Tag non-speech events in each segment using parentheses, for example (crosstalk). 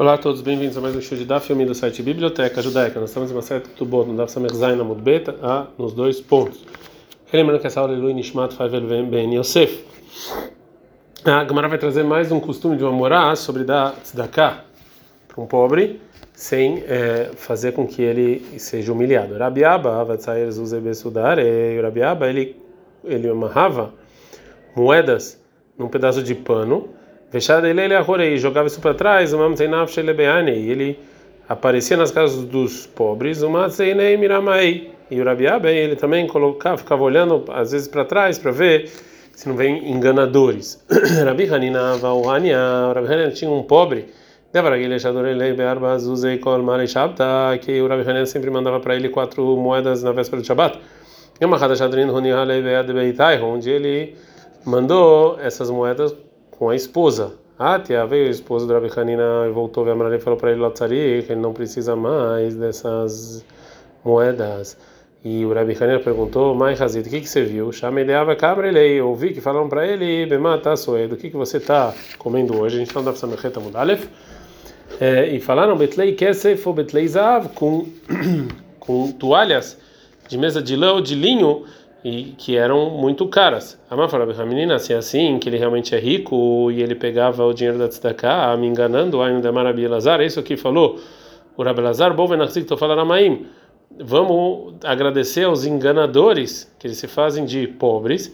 Olá a todos, bem-vindos a mais um show de Daf Yomi do site Biblioteca Judaica. Nós estamos em uma série do bom, no Daf Samer Zain na Mudbeta, a nos dois pontos. Lembrando que essa aula é Lui Nishmat Favel Ben Yosef. A Gemara vai trazer mais um costume de uma morá sobre dar tzedakah para um pobre, sem é, fazer com que ele seja humilhado. Rabiaba, Vatsair Zuzebe Sudar, Rabiaba, ele, ele amarrava moedas num pedaço de pano Fechada ele ele arrorei, jogava isso para trás, uma e ele aparecia nas casas dos pobres, uma zeinei miramai. E o Rabiabe, ele também colocava, ficava olhando às vezes para trás para ver se não vem enganadores. (clears throat) Rabi Hanina Vauhania, Rabi Hanina tinha um pobre, que o Rabi Hanina sempre mandava para ele quatro moedas na véspera do Shabbat. Onde ele mandou essas moedas com a esposa. Ah, tia, veio a esposa do Rabi Hanina e voltou ver e falou para ele, Latzari, que ele não precisa mais dessas moedas. E o Rabi Hanina perguntou, Mai Hazid, o que, que você viu? Chameleava cabra ele ouvi que falaram para ele, Bemata Soed, o que, que você está comendo hoje? A gente está no Samecheta Mudalef. É, e falaram Betlei Kesef ou Betlei Zav, com, (clears throat) com toalhas de mesa de lã ou de linho e que eram muito caras. A mãe falava, a menina, se é assim, que ele realmente é rico e ele pegava o dinheiro da tzedakah, me enganando, ainda Marabi Lazar, é isso que falou o Rabi estou falando Maim. Vamos agradecer aos enganadores que eles se fazem de pobres,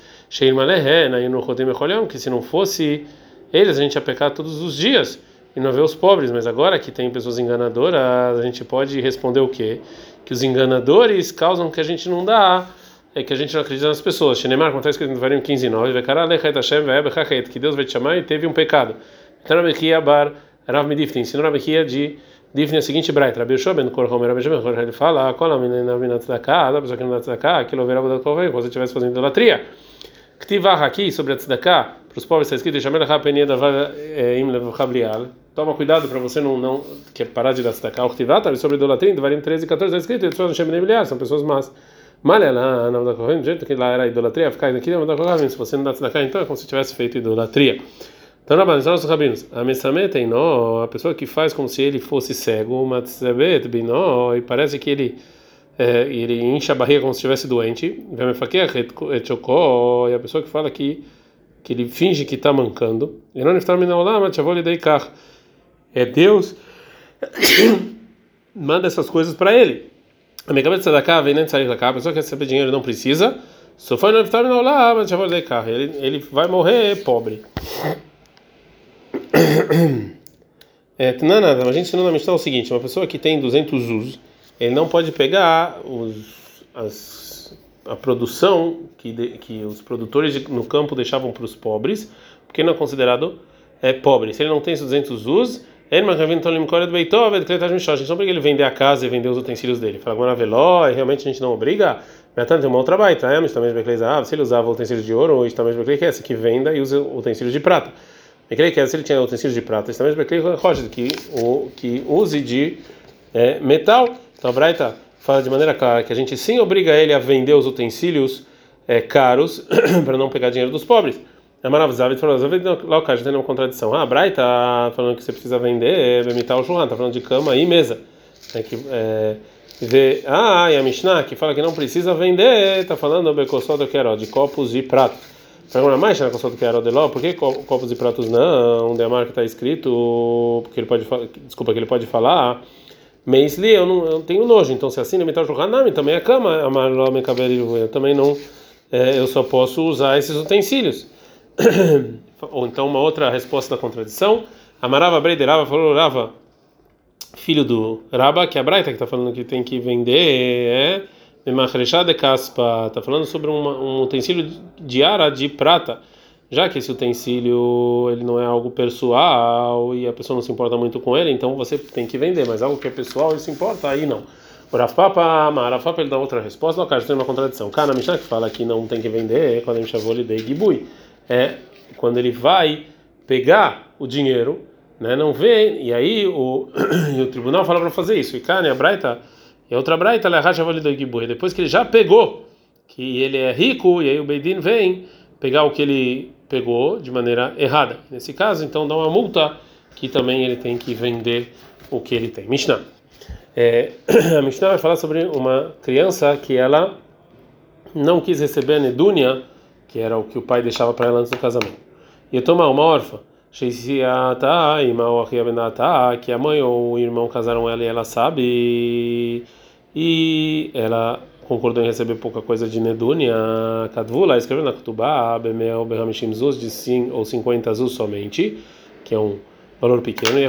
que se não fosse eles, a gente ia pecar todos os dias e não ver os pobres, mas agora que tem pessoas enganadoras, a gente pode responder o quê? Que os enganadores causam que a gente não dá é que a gente não acredita nas pessoas. Shenemar, como está escrito no Varim 15, 9, que Deus vai te chamar e teve um pecado. Então, Rabechia bar Rav Medifni, ensinou Rabechia de Difni a seguinte braita. Rabi Yoshua ben Korhom, Rabi Yoshua ele fala, qual a menina na tzedakah, a pessoa que não dá tzedakah, aquilo verá da tua como se estivesse fazendo idolatria. Ktivah aqui, sobre a tzedakah, para os pobres está escrito, Shamel Hapenia Davar Im Levachabrial, toma cuidado para você não, não quer parar de dar tzedakah. Ktivah, sobre idolatria, em Devarim 13 e 14 está escrito, são pessoas más. Malha lá, não da Kohen, do jeito que lá era idolatria, ficar aqui não da Kohen, se você não dá tzedakah, então é como se tivesse feito idolatria. Então, Rabanos, nossos rabinos, a Mesamet nó, a pessoa que faz como se ele fosse cego, Matzebet binó, e parece que ele é, ele enche a barriga como se estivesse doente, e a pessoa que fala que que ele finge que está mancando, e não É Deus (coughs) manda essas coisas para ele. A minha cabeça da cá vem sair da cá, a pessoa que quer receber dinheiro não precisa. Só foi no vitória não lá, mas já vou carro. Ele, ele vai morrer pobre. É, não é nada, a gente ensinou na Mishnah o seguinte: uma pessoa que tem 200 usos, ele não pode pegar os, as, a produção que, de, que os produtores no campo deixavam para os pobres, porque não é considerado é, pobre. Se ele não tem esses 200 usos, então porque ele vender a casa e vender os utensílios dele. Fala, agora veló, realmente a gente não obriga. Natan tem uma outra baita, é, mas também se ele usava utensílios de ouro, ou também essa que venda e usa utensílios de prata. Me creio que se ele tinha utensílios de prata, também que o que use de é, metal. Então a Braita fala de maneira clara que a gente sim obriga ele a vender os utensílios é, caros (clears throat) para não pegar dinheiro dos pobres. É maravilhoso. lá o cara tem uma contradição. Ah, a Brai tá falando que você precisa vender, imitar o Johan, tá falando de cama e mesa. É que, é, vê, ah, e a Mishnah que fala que não precisa vender, tá falando do quero de copos de prato. Pergunta mais, na do quero de lá, por que copos e pratos não? Onde a marca está escrito, porque ele pode desculpa, que ele pode falar. Meisli, eu não, eu tenho nojo, então se assim imitar o Johanami, também a cama, a eu também não, é, eu só posso usar esses utensílios. Ou então uma outra resposta da contradição. Amarava Breiderava falou Rava, filho do Raba, que é a Braita que está falando que tem que vender é de caspa, está falando sobre uma, um utensílio de ara de prata, já que esse utensílio ele não é algo pessoal e a pessoa não se importa muito com ele, então você tem que vender, mas algo que é pessoal e se importa, aí não. O Rafapa, Marafapa, ele dá outra resposta, não, cara, tem uma contradição. Cara, Mishnah que fala que não tem que vender, quando a gente chamou ele de Gibui é quando ele vai pegar o dinheiro, né, não vê, e aí o, (clears throat) o tribunal fala para fazer isso. E cara, a Braita, e a outra Braita, ela racha depois que ele já pegou, que ele é rico, e aí o Beidin vem pegar o que ele pegou de maneira errada. Nesse caso, então dá uma multa que também ele tem que vender o que ele tem. Mishnah. É, (clears throat) a Mishnah vai falar sobre uma criança que ela não quis receber a Nedúnia, que era o que o pai deixava para ela antes do casamento. E tomar uma órfã, que a mãe ou o irmão casaram ela e ela sabe, e ela concordou em receber pouca coisa de Nedúnia, Kadvula escreveu na Kutubá, Bemel Berhamishim Zuz, de 5 ou 50 Zuz somente, que é um valor pequeno, e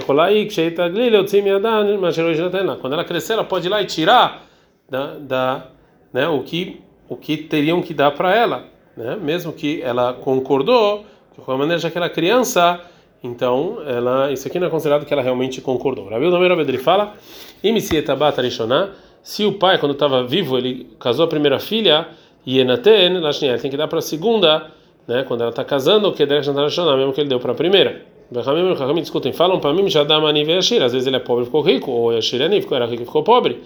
quando ela crescer, ela pode ir lá e tirar da, da né, o, que, o que teriam que dar para ela, né, mesmo que ela concordou, de qualquer maneira, já que ela é criança, então ela, isso aqui não é considerado que ela realmente concordou. Rabi Odomer ele fala, se o pai, quando estava vivo, ele casou a primeira filha, e Enaten, ele tem que dar para a segunda, né, quando ela está casando, o que mesmo que ele deu para a primeira. Rahamim discutem, falam para mim, já dá mani Yashir, às vezes ele é pobre e ficou rico, ou Yashir é ficou, era rico e ficou pobre.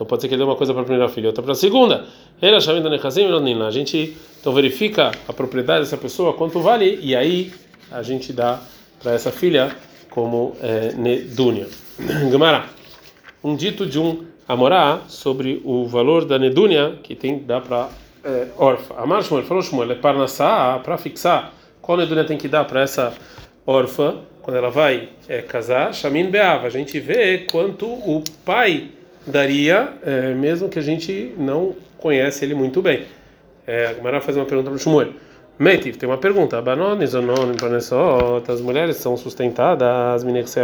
Então pode ser que ele dê uma coisa para a primeira filha outra para a segunda. A gente então verifica a propriedade dessa pessoa, quanto vale, e aí a gente dá para essa filha como é, Nedúnia. (clears throat) Gemara, um dito de um Amorá sobre o valor da Nedúnia que tem dá para é, órfã. Amar Shmuel, falou Shmuel, é para fixar qual Nedúnia tem que dar para essa órfã, quando ela vai é, casar, Shamin Beava, a gente vê quanto o pai daria, é, mesmo que a gente não conhece ele muito bem. É, a Gemara faz uma pergunta para o Shmuel. Metiv, tem uma pergunta. Abanones ou não, as mulheres são sustentadas, meninas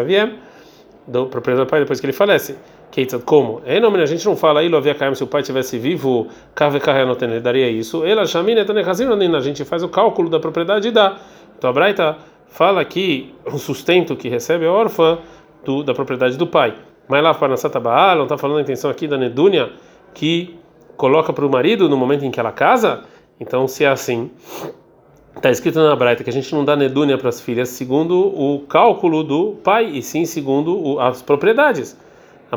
do proprietário do pai depois que ele falece. Keitzad, como? É nome a gente não fala aí, havia se o pai tivesse vivo, Kave ele daria isso. Ela Shamin a gente faz o cálculo da propriedade e dá. Então a Braita fala que o sustento que recebe a órfã do, da propriedade do pai. Mas lá para Baal, não está falando a intenção aqui da Nedúnia que coloca para o marido no momento em que ela casa? Então, se é assim, está escrito na Braita que a gente não dá Nedúnia para as filhas segundo o cálculo do pai, e sim segundo o, as propriedades. A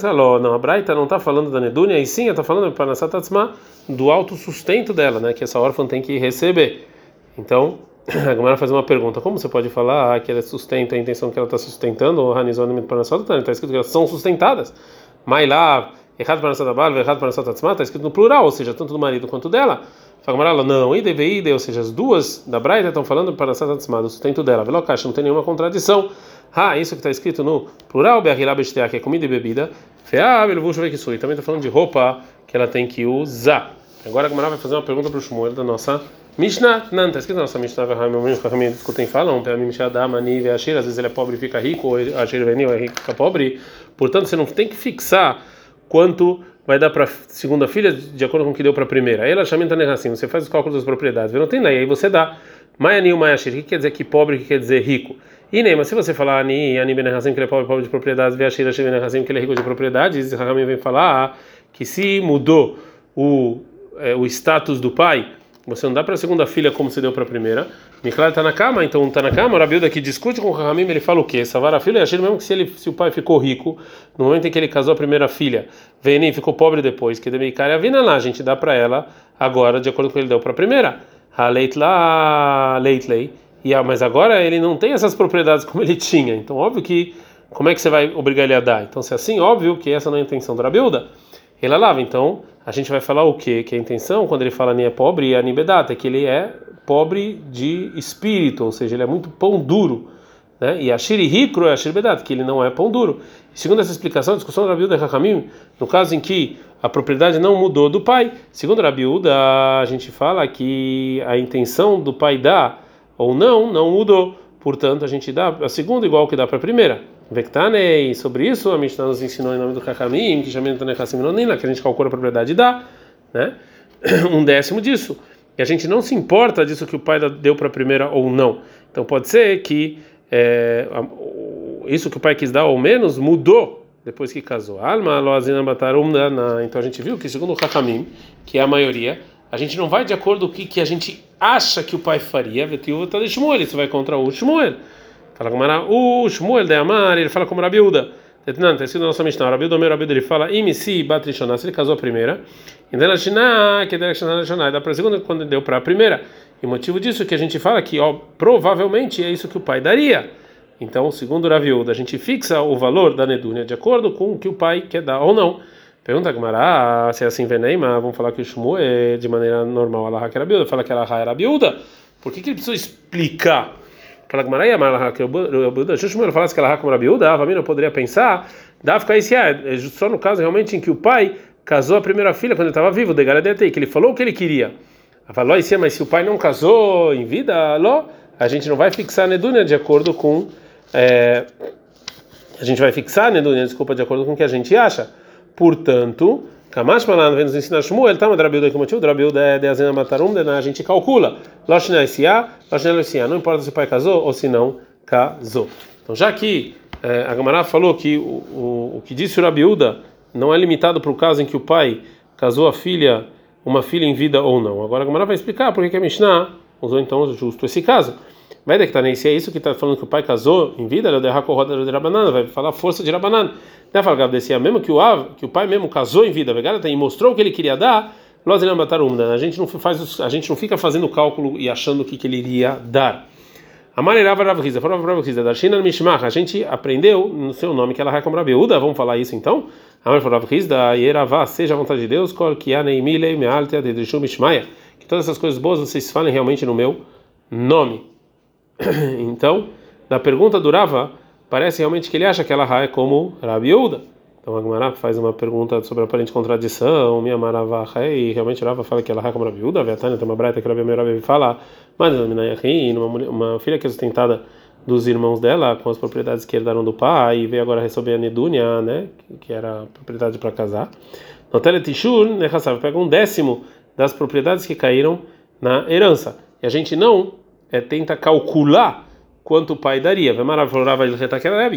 falou, não, a Braita não está falando da Nedúnia, e sim, está falando para do alto sustento dela, né, que essa órfã tem que receber. Então, a Gamara faz uma pergunta: como você pode falar que ela sustenta a intenção que ela está sustentando? O Hanizon está escrito que elas são sustentadas. Mailav, errado para nossa bala, errado para nossa tatzma, está escrito no plural, ou seja, tanto do marido quanto dela. A Gamara não, e ide, ou seja, as duas da Braita estão falando para nossa tatzma, do sustento dela. Velocash, não tem nenhuma contradição. Ah, isso que está escrito no plural, be'achilá que é comida e bebida. Feab, ele que sui. Também está falando de roupa que ela tem que usar. Agora a Gamara vai fazer uma pergunta para o Shmuel da nossa Mishnah, não, está escrito na nossa Mishnah, os Rahamim discutem falam, para mim, Mani e Ashir, às vezes ele é pobre e fica rico, ou Ashir Venil é rico e fica pobre, portanto você não tem que fixar quanto vai dar para segunda filha de acordo com o que deu para a primeira. Aí ela chama assim, você faz os cálculos das propriedades, não tem lei, aí você dá. Maianil, Maiashir, o que quer dizer que pobre, o que quer dizer rico? E nem, mas se você falar Ani, Ani Ben que ele é pobre, pobre de propriedades, Veashir, Ashir Ben que ele é rico de propriedades, Rahamim vem falar que se mudou o, é, o status do pai, você não dá para a segunda filha como se deu para a primeira. Miklar está na cama, então está na cama. O Rabilda que discute com o Rahamim, ele fala o quê? Salvar a filha, achei mesmo que se, ele, se o pai ficou rico, no momento em que ele casou a primeira filha, Venim ficou pobre depois, que Demikar a vina lá, a gente dá para ela agora, de acordo com o que ele deu para a primeira. A leit lá, lei. E, mas agora ele não tem essas propriedades como ele tinha. Então, óbvio que. Como é que você vai obrigar ele a dar? Então, se é assim, óbvio que essa não é a intenção do Rabilda. Ele lava, então a gente vai falar o quê? Que a intenção, quando ele fala é pobre, é anibedata, é que ele é pobre de espírito, ou seja, ele é muito pão duro. Né? E a shirihikro é a shirbedat, que ele não é pão duro. segundo essa explicação, a discussão do Rabiuda e Hakamim, no caso em que a propriedade não mudou do pai, segundo Rabiuda, a gente fala que a intenção do pai dar ou não, não mudou. Portanto, a gente dá a segunda igual que dá para a primeira. Vektanei, sobre isso a Mishnah nos ensinou em nome do Kakamim, que chama Tanekassim Nonina, que a gente calcula a propriedade dá, né? (coughs) Um décimo disso. E a gente não se importa disso que o pai deu para a primeira ou não. Então pode ser que é, isso que o pai quis dar ou menos mudou depois que casou. Alma Então a gente viu que segundo o Kakamim, que é a maioria, a gente não vai de acordo com o que, que a gente acha que o pai faria. Vetiu tá de Shmuel, isso vai contra o Shmuel. Fala era o Shmuel de Amar, ele fala como Rabiuda. Não, tem sido nossa Mishnah. Rabiuda, meu Rabiuda, ele fala, imisi batrishonah, se ele casou a primeira, e dela Shina, que dela Shina, dá para a segunda quando deu para a primeira. E o motivo disso é que a gente fala que, ó, provavelmente é isso que o pai daria. Então, segundo Raviuda, a gente fixa o valor da Nedúnia de acordo com o que o pai quer dar ou não. Pergunta Gamara, se é assim Veneima, vamos falar que o Shmu é de maneira normal, que era biúda, fala que ela era biúda. Por que, que ele precisou explicar? Fala Gamara, e a que o Shmu falasse que ela como era biúda, a não poderia pensar, dá ficar esse é só no caso realmente em que o pai casou a primeira filha quando ele estava vivo, de Garadete, que ele falou o que ele queria. Falou, mas se o pai não casou em vida, a gente não vai fixar a Nedúnia de acordo com é, a gente vai fixar, né, desculpa, de acordo com o que a gente acha. Portanto, Kamash Malan vem nos ensinar Shmuel, tá, mas Drabilda que motivo, Drabilda é de Azena Matarum, a gente calcula. Loshna Isia, Loshna Isia, não importa se o pai casou ou se não casou. Então, já que é, a Gamará falou que o, o, o que disse o Rabiuda não é limitado para o caso em que o pai casou a filha, uma filha em vida ou não. Agora a Gamará vai explicar por que a Mishnah usou então justo esse caso. Vai que tá nem se é isso que está falando que o pai casou em vida, ele derra roda de rabanana, vai falar força de rabanana. Né, fala desse mesmo que o av, que o pai mesmo casou em vida, e mostrou o que ele queria dar, nós a gente não faz, a gente não fica fazendo cálculo e achando o que, que ele iria dar. A maneirava Rav Riza, falou Rav Riza, da Shina Mishmach, a gente aprendeu no seu nome que ela é como Rabeuda, vamos falar isso então? A Maneirava Rav Riza, Yeravá, seja a vontade de Deus, Kol Kianei Milei Mealtea Dedrishu Mishmaya, que todas essas coisas boas vocês falem realmente no meu nome. (clears throat) Então, na pergunta do Rava, parece realmente que ele acha que ela é como Rabi Yehuda. Então a Gemara faz uma pergunta sobre a aparente contradição, minha marava e realmente Rava fala que ela é como Rabi Yehuda, Vetânia tem uma breta que Rabi Meirav fala, mas uma, uma filha que é sustentada dos irmãos dela com as propriedades que herdaram do pai e veio agora receber a Nedunia, né, que era a propriedade para casar. No Teletishur, né, pega um décimo das propriedades que caíram na herança. E a gente não é, tenta calcular quanto o pai daria. Vemarav falou Rava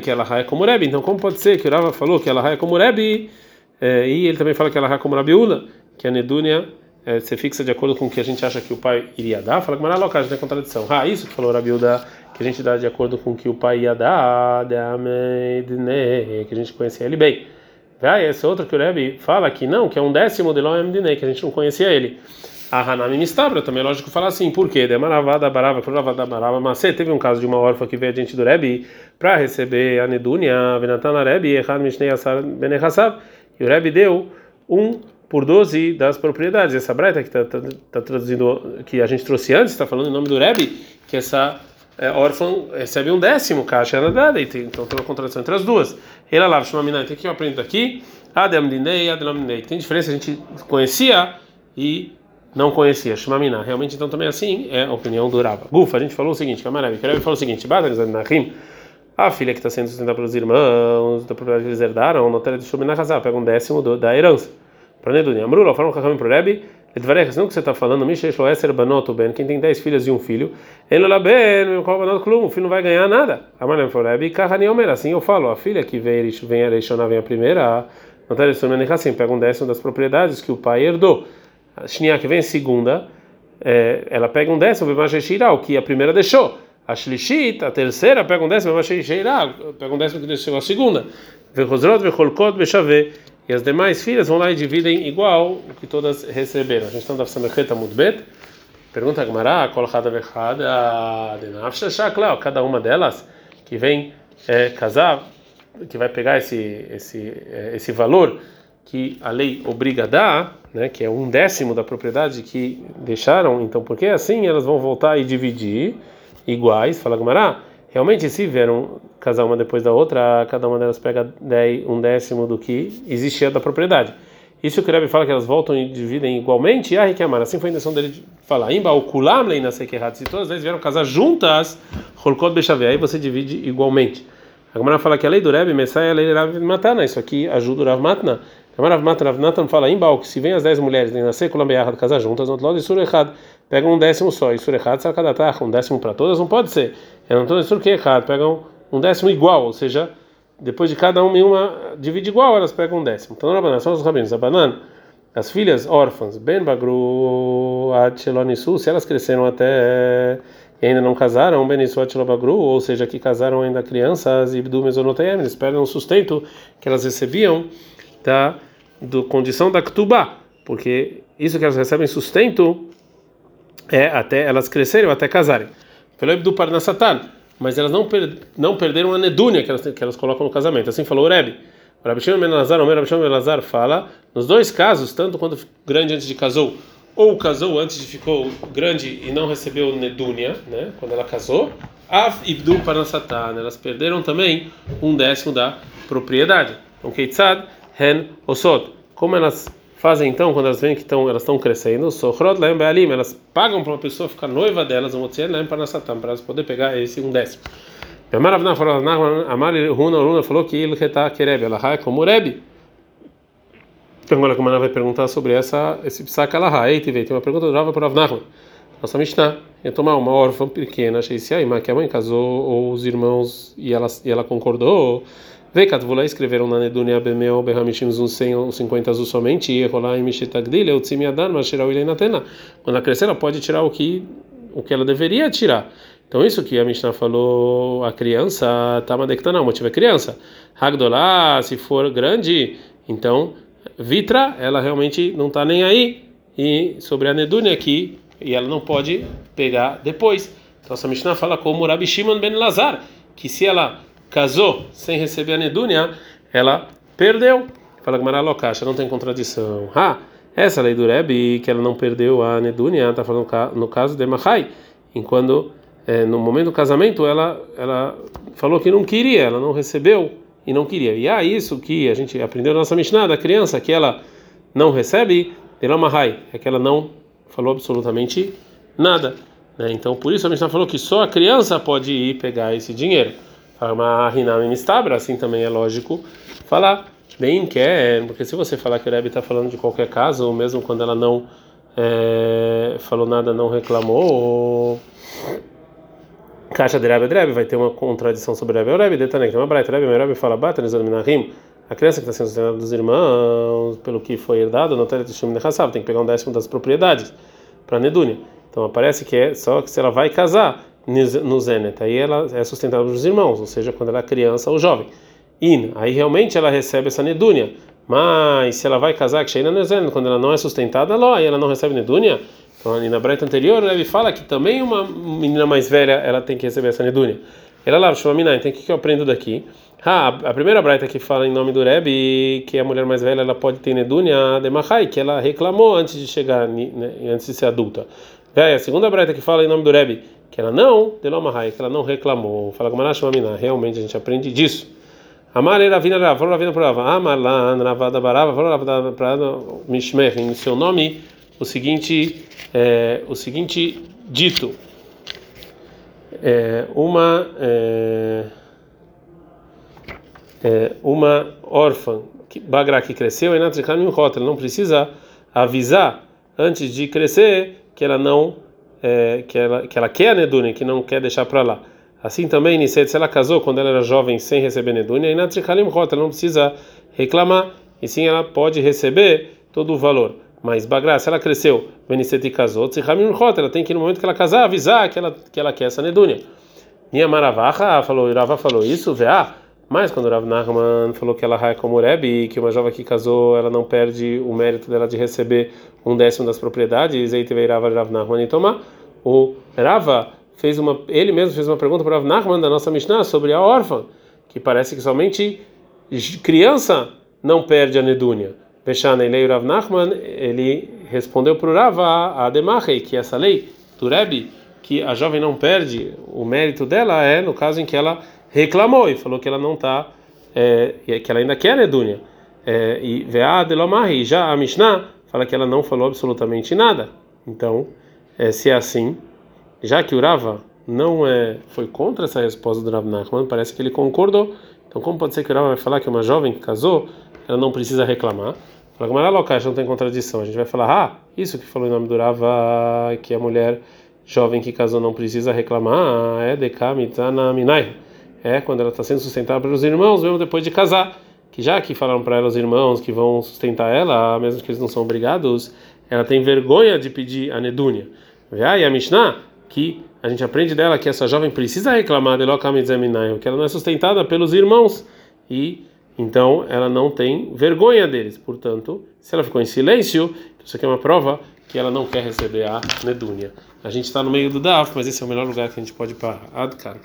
que ela é como Rebbe. Então, como pode ser que o Rava falou que ela é como Rebbe é, e ele também fala que ela é como Rabiula, que a Nedúnia é, se fixa de acordo com o que a gente acha que o pai iria dar? Fala que não é contradição. Ah, isso que falou Rabiuda, que a gente dá de acordo com o que o pai ia dar, que a gente conhecia ele bem. Vai, esse outro que o Rebbe fala que não, que é um décimo de Loem que a gente não conhecia ele. A Hanami Mistabra também é lógico falar assim, por quê? Demaravada barava, da barava, mas teve um caso de uma órfã que veio adiante do Rebbe para receber a Nedunia, Venatana Rebbe, Echad Mishnei Asar Benechassav, e o Rebbe deu um por 12 das propriedades. Essa breta que está tá, tá traduzindo, que a gente trouxe antes, está falando em nome do Rebbe, que essa é, órfã recebe um décimo, caixa era dada, então tem uma contradição entre as duas. Ela lava, chama mina, o que eu aprendo aqui? Adem Dinei, Adem Dinei. Tem diferença, a gente conhecia e não conhecia Shmamina. Realmente, então, também assim é a opinião do Rava. Gufa, a gente falou o seguinte, Kamarabi, que falou o seguinte, a filha que está sendo sustentada pelos irmãos, da propriedade que eles herdaram, no de Shumina Hazá, pega um décimo do, da herança. Para Nedunia. Amrula, fala um Kakamim pro Rebbe, Edvarecha, não que você está falando, Mishesh lo Eser Banoto Ben, quem tem dez filhas e um filho, lá Ben, meu Banot Klum, o filho não vai ganhar nada. Amalem falou Rebbe, Kahani Omer, assim eu falo, a filha que vem, vem a Reishonah, vem a primeira, no de Shumina Hazá, pega um décimo das propriedades que o pai herdou a Shnia que vem segunda, é, ela pega um décimo, o que a primeira deixou. A Shlishit, a terceira, pega um décimo, pega um décimo que deixou a segunda. Vechosrot, Vecholkot, Bechavê. E as demais filhas vão lá e dividem igual o que todas receberam. A gente está no Samecheta Mudbet. Pergunta a Gemara, Kolchada Vechada, Denafshashakla, cada uma delas que vem é, casar, que vai pegar esse, esse, é, esse valor que a lei obriga a dar, né, que é um décimo da propriedade que deixaram, então porque assim elas vão voltar e dividir iguais, fala Gumará, realmente se vieram casar uma depois da outra, cada uma delas pega um décimo do que existia da propriedade. Isso que o Rebbe fala que elas voltam e dividem igualmente, ah, que amar. Assim foi a intenção dele de falar. Imba o leina sekerhat. Se todas elas vieram casar juntas, holkot bechavei, aí você divide igualmente. A Gemara fala que a lei do Rebbe, é a lei do Rav Matana. Isso aqui ajuda o Rav Matna. Rav Matna, Rav Natan fala em que se vem as dez mulheres nem nascer de casar juntas, no outro lado, Isur errado. Pega um décimo só, Isur errado, Sarkadatach, um décimo para todas, não pode ser. É não todo que errado, pegam um décimo igual, ou seja, depois de cada uma em uma, divide igual, elas pegam um décimo. Então, Rabanan, são os rabinos. Rabanan, as filhas órfãs, Ben Bagru, Atchelonissu, se elas cresceram até e ainda não casaram, Benissuat Lobagru, ou seja, que casaram ainda crianças, Ibdu Mesonotayem, eles perdem o sustento que elas recebiam da do condição da Ktubá, porque isso que elas recebem sustento é até elas crescerem ou até casarem. Pelo do Parnassatan, mas elas não, per, não perderam a nedúnia que elas, que elas colocam no casamento. Assim falou o Rebbe. O Rabi Shimon Ben Lazar, o Rabi Shimon Ben Lazar fala, nos dois casos, tanto quando grande antes de casou, ou casou antes de ficou grande e não recebeu nedúnia, né, quando ela casou, Av Ibdu Parnasatá, elas perderam também um décimo da propriedade. Então, Keitzad, Hen, Osot. Como elas fazem então quando elas veem que estão elas estão crescendo Sochrot Laem Bealim elas pagam para uma pessoa ficar noiva delas um Otziel Laem Parnasatam para elas poder pegar esse um décimo Amar Avna falou Amar Runa Runa falou que ele está Kereb ela é como Rebbe então agora como ela vai perguntar sobre essa esse psaca ela Ei, tem uma pergunta do Rava para Avnachman nossa Mishnah ia tomar uma órfã pequena achei se aí que a mãe casou ou os irmãos e ela e ela concordou Vekatvula escreveram na Nedunia Bemel Berhamishim Zun 150 azul somente e rolar em Mishitagdil, o Tzimiadan, mas tirar o Ilenatena. Quando ela crescer, ela pode tirar o que, o que ela deveria tirar. Então, isso que a Mishnah falou, a criança, Tamadekta não, o motivo é criança. Hagdolá, se for grande, então, Vitra, ela realmente não está nem aí. E sobre a Nedunia aqui, e ela não pode pegar depois. Então, essa Mishnah fala como Rabi Shimon ben Lazar, que se ela casou sem receber a nedúnia, ela perdeu. Fala que Maralocacha, não tem contradição. Ah, essa lei do Rebbe, que ela não perdeu a nedúnia, está falando no caso de Mahai, enquanto é, no momento do casamento ela, ela falou que não queria, ela não recebeu e não queria. E é isso que a gente aprendeu na nossa Mishnah da criança, que ela não recebe, Mahai, é que ela não falou absolutamente nada. Né? Então, por isso a Mishnah falou que só a criança pode ir pegar esse dinheiro assim também é lógico falar. Bem quer, porque se você falar que o Rebbe está falando de qualquer caso, ou mesmo quando ela não é, falou nada, não reclamou, caixa de Rebbe, Rebbe vai ter uma contradição sobre Rebbe. O Rebbe detanem que uma braita, Rebbe, Rebbe fala, bata, minarim, a criança que está sendo sustentada dos irmãos, pelo que foi herdado, não tem tem que pegar um décimo das propriedades para Nedúnia. Então aparece que é só que se ela vai casar, no Zenet. Aí ela é sustentada pelos irmãos, ou seja, quando ela é criança ou jovem. In, aí realmente ela recebe essa nedúnia. Mas se ela vai casar, que no Zenet, quando ela não é sustentada, lá, aí ela não recebe nedúnia. Então, na breta anterior, ele fala que também uma menina mais velha ela tem que receber essa nedúnia. Ela lá, Shumamina, então o que eu aprendo daqui? Ah, a primeira braita que fala em nome do Rebbe, que a mulher mais velha ela pode ter nedúnia de Mahai, que ela reclamou antes de chegar, né, antes de ser adulta. A segunda braita que fala em nome do Rebbe, que ela não, Delomahai, que ela não reclamou. Fala com Manashmamina, realmente a gente aprende disso. Amar era vina Rav, falou Ravina para Rav, Amar lá, Ravada Barava, falou Ravada para Mishmer, em seu nome, o seguinte, é, o seguinte dito. É, uma é, é, uma órfã que Bagra que cresceu, ela não precisa avisar antes de crescer que ela não é, que, ela, que ela quer a Nedunia, que não quer deixar para lá. Assim também, Niset, se ela casou quando ela era jovem sem receber Nedunia, e na Trikalim Rota, ela não precisa reclamar, e sim ela pode receber todo o valor. Mas Bagra, se ela cresceu, Benicet e casou, Tzichamim Rota, ela tem que no momento que ela casar avisar que ela, que ela quer essa Nedunia. Minha Maravaha falou, Irava falou isso, vê mas quando Rav Nachman falou que ela é como Rebbe, que uma jovem que casou, ela não perde o mérito dela de receber um décimo das propriedades, aí teve Rava Rav Nachman e tomar. O Rava fez uma, ele mesmo fez uma pergunta para Rav Nachman da nossa Mishnah sobre a órfã, que parece que somente criança não perde a nedúnia. Veshana Elei Rav Nachman, ele respondeu para o Rava a Demachei, que essa lei do Rebbe, que a jovem não perde o mérito dela é no caso em que ela reclamou e falou que ela não está, é, que ela ainda quer Nedúnia. É, e Veá Delomahi, já a Mishnah fala que ela não falou absolutamente nada. Então, é, se é assim, já que o Rava não é, foi contra essa resposta do Rav Nachman, parece que ele concordou. Então, como pode ser que o Rava vai falar que uma jovem que casou, ela não precisa reclamar? Fala que Maralocash não tem contradição. A gente vai falar, ah, isso que falou em nome do Rava, que a mulher jovem que casou não precisa reclamar, é Dekamitana Minai é quando ela está sendo sustentada pelos irmãos, mesmo depois de casar. Que já que falaram para ela os irmãos que vão sustentar ela, mesmo que eles não são obrigados, ela tem vergonha de pedir a nedúnia. E a Mishnah, que a gente aprende dela que essa jovem precisa reclamar de que ela não é sustentada pelos irmãos e então ela não tem vergonha deles. Portanto, se ela ficou em silêncio, isso aqui é uma prova que ela não quer receber a nedúnia. A gente está no meio do DAF, mas esse é o melhor lugar que a gente pode parar. Adkar.